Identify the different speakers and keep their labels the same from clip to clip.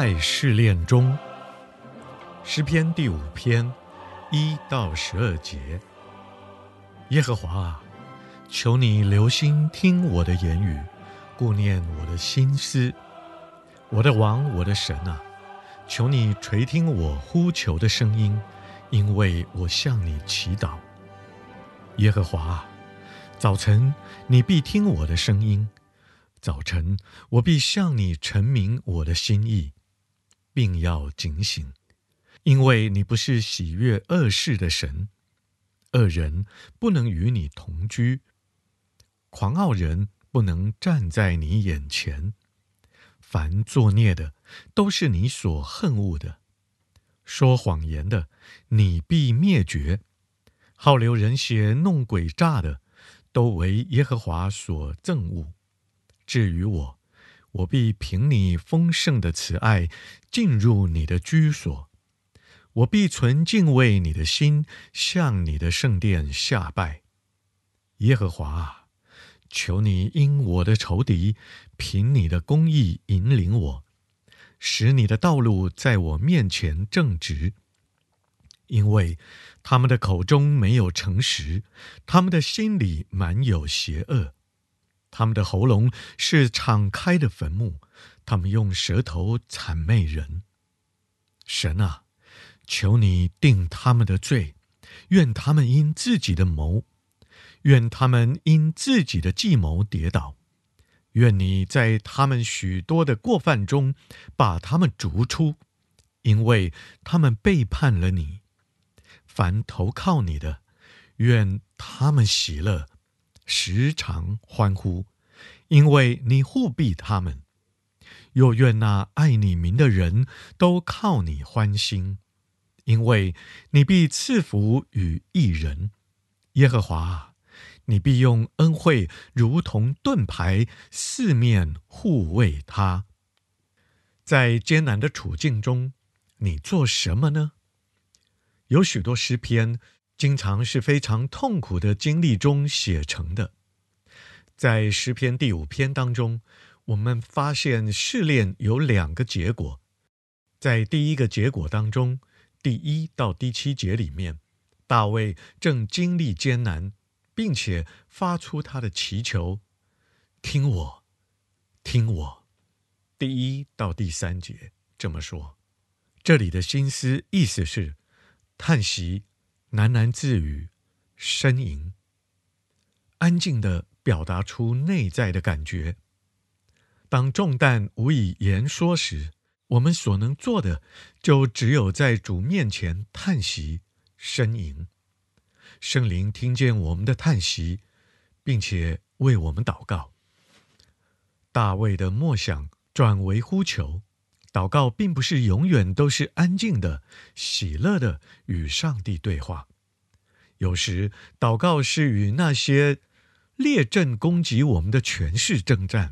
Speaker 1: 在试炼中，诗篇第五篇一到十二节。耶和华啊，求你留心听我的言语，顾念我的心思。我的王，我的神啊，求你垂听我呼求的声音，因为我向你祈祷。耶和华啊，早晨你必听我的声音，早晨我必向你陈明我的心意。并要警醒，因为你不是喜悦恶事的神，恶人不能与你同居，狂傲人不能站在你眼前。凡作孽的，都是你所恨恶的；说谎言的，你必灭绝；好流人血、弄诡诈的，都为耶和华所憎恶。至于我，我必凭你丰盛的慈爱进入你的居所，我必存敬畏你的心，向你的圣殿下拜。耶和华啊，求你因我的仇敌，凭你的公义引领我，使你的道路在我面前正直，因为他们的口中没有诚实，他们的心里满有邪恶。他们的喉咙是敞开的坟墓，他们用舌头谄媚人。神啊，求你定他们的罪，愿他们因自己的谋，愿他们因自己的计谋跌倒。愿你在他们许多的过犯中把他们逐出，因为他们背叛了你。凡投靠你的，愿他们喜乐。时常欢呼，因为你护庇他们；又愿那爱你名的人都靠你欢心，因为你必赐福与一人。耶和华，你必用恩惠如同盾牌，四面护卫他。在艰难的处境中，你做什么呢？有许多诗篇。经常是非常痛苦的经历中写成的。在诗篇第五篇当中，我们发现试炼有两个结果。在第一个结果当中，第一到第七节里面，大卫正经历艰难，并且发出他的祈求：“听我，听我。”第一到第三节这么说。这里的心思意思是叹息。喃喃自语，呻吟，安静地表达出内在的感觉。当重担无以言说时，我们所能做的，就只有在主面前叹息、呻吟。圣灵听见我们的叹息，并且为我们祷告。大卫的默想转为呼求。祷告并不是永远都是安静的、喜乐的与上帝对话。有时，祷告是与那些列阵攻击我们的权势征战。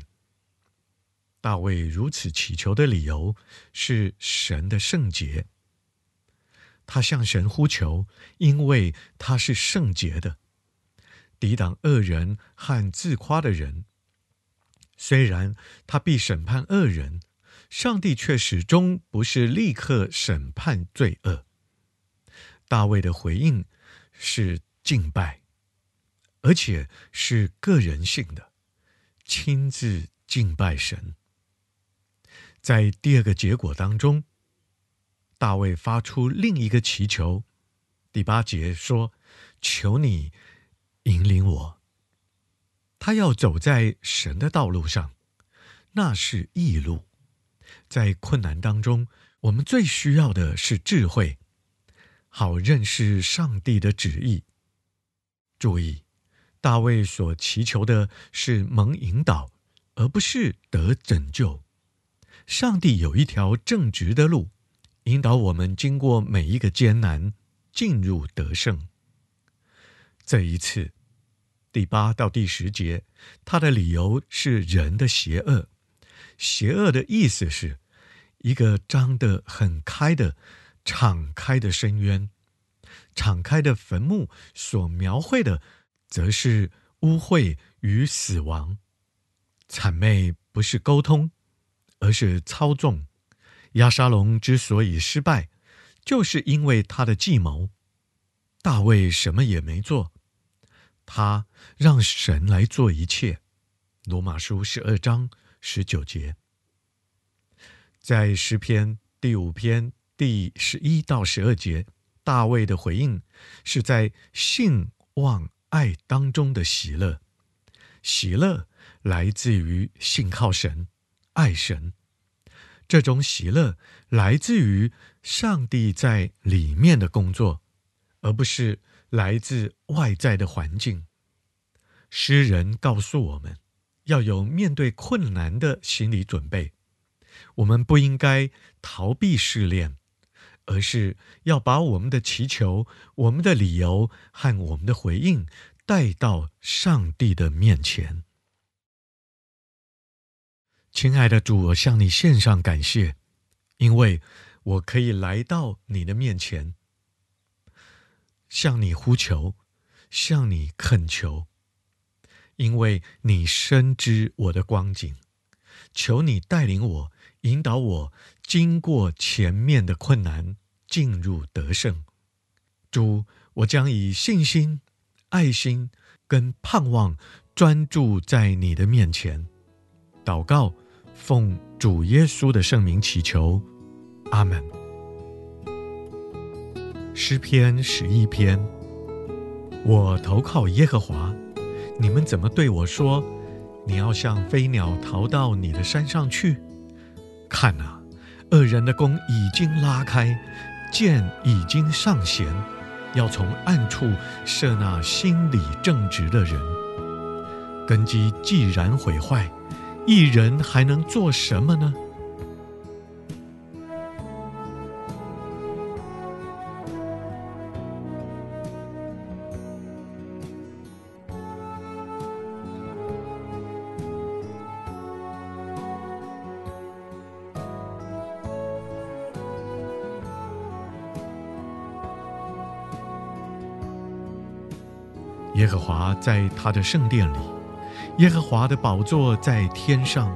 Speaker 1: 大卫如此祈求的理由是神的圣洁。他向神呼求，因为他是圣洁的，抵挡恶人和自夸的人。虽然他必审判恶人。上帝却始终不是立刻审判罪恶。大卫的回应是敬拜，而且是个人性的，亲自敬拜神。在第二个结果当中，大卫发出另一个祈求。第八节说：“求你引领我。”他要走在神的道路上，那是义路。在困难当中，我们最需要的是智慧，好认识上帝的旨意。注意，大卫所祈求的是蒙引导，而不是得拯救。上帝有一条正直的路，引导我们经过每一个艰难，进入得胜。这一次，第八到第十节，他的理由是人的邪恶。邪恶的意思是，一个张得很开的、敞开的深渊，敞开的坟墓所描绘的，则是污秽与死亡。谄媚不是沟通，而是操纵。亚沙龙之所以失败，就是因为他的计谋。大卫什么也没做，他让神来做一切。罗马书十二章十九节，在诗篇第五篇第十一到十二节，大卫的回应是在信望爱当中的喜乐，喜乐来自于信靠神、爱神。这种喜乐来自于上帝在里面的工作，而不是来自外在的环境。诗人告诉我们，要有面对困难的心理准备。我们不应该逃避试炼，而是要把我们的祈求、我们的理由和我们的回应带到上帝的面前。亲爱的主，我向你献上感谢，因为我可以来到你的面前，向你呼求，向你恳求，因为你深知我的光景，求你带领我，引导我，经过前面的困难，进入得胜。主，我将以信心、爱心跟盼望，专注在你的面前，祷告。奉主耶稣的圣名祈求，阿门。诗篇十一篇，我投靠耶和华，你们怎么对我说？你要像飞鸟逃到你的山上去？看哪，恶人的弓已经拉开，箭已经上弦，要从暗处射那心里正直的人。根基既然毁坏。一人还能做什么呢？耶和华在他的圣殿里。耶和华的宝座在天上，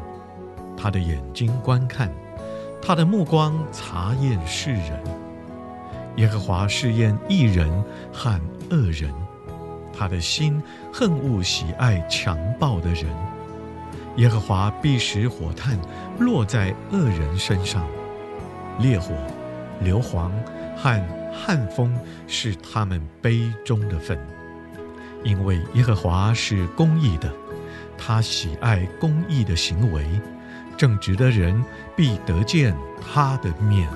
Speaker 1: 他的眼睛观看，他的目光查验世人。耶和华试验义人和恶人，他的心恨恶喜爱强暴的人。耶和华必使火炭落在恶人身上，烈火、硫磺和旱风是他们杯中的分，因为耶和华是公义的。他喜爱公义的行为，正直的人必得见他的面。